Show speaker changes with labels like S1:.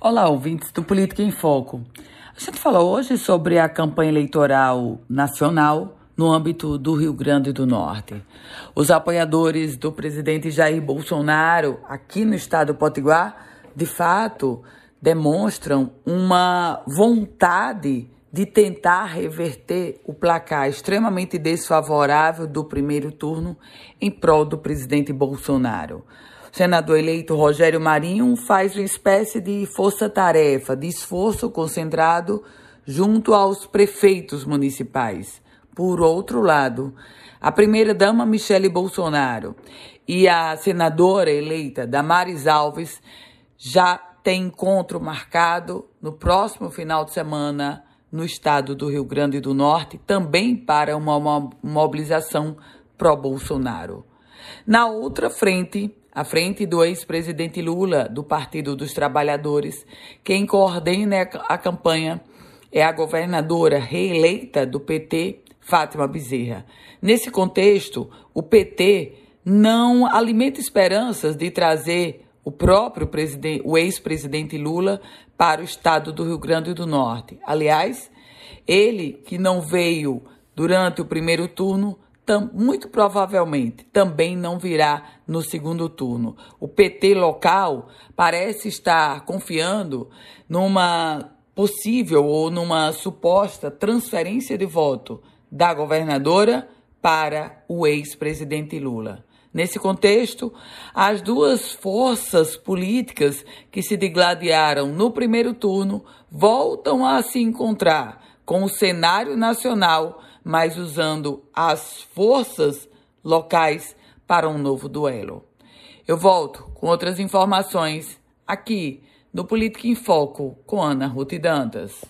S1: Olá, ouvintes do Política em Foco. A gente fala hoje sobre a campanha eleitoral nacional no âmbito do Rio Grande do Norte. Os apoiadores do presidente Jair Bolsonaro aqui no estado do Potiguar, de fato, demonstram uma vontade de tentar reverter o placar extremamente desfavorável do primeiro turno em prol do presidente Bolsonaro. Senador eleito Rogério Marinho faz uma espécie de força-tarefa, de esforço concentrado junto aos prefeitos municipais. Por outro lado, a primeira-dama Michele Bolsonaro e a senadora eleita Damares Alves já têm encontro marcado no próximo final de semana no estado do Rio Grande do Norte, também para uma mobilização pró-Bolsonaro. Na outra frente, a frente do ex-presidente Lula, do Partido dos Trabalhadores, quem coordena a campanha é a governadora reeleita do PT, Fátima Bezerra. Nesse contexto, o PT não alimenta esperanças de trazer o próprio presidente, o ex-presidente Lula para o estado do Rio Grande do Norte. Aliás, ele que não veio durante o primeiro turno, muito provavelmente também não virá no segundo turno. O PT local parece estar confiando numa possível ou numa suposta transferência de voto da governadora para o ex-presidente Lula. Nesse contexto, as duas forças políticas que se degladiaram no primeiro turno voltam a se encontrar com o cenário nacional, mas usando as forças locais para um novo duelo. Eu volto com outras informações aqui no Política em Foco com Ana Ruth Dantas.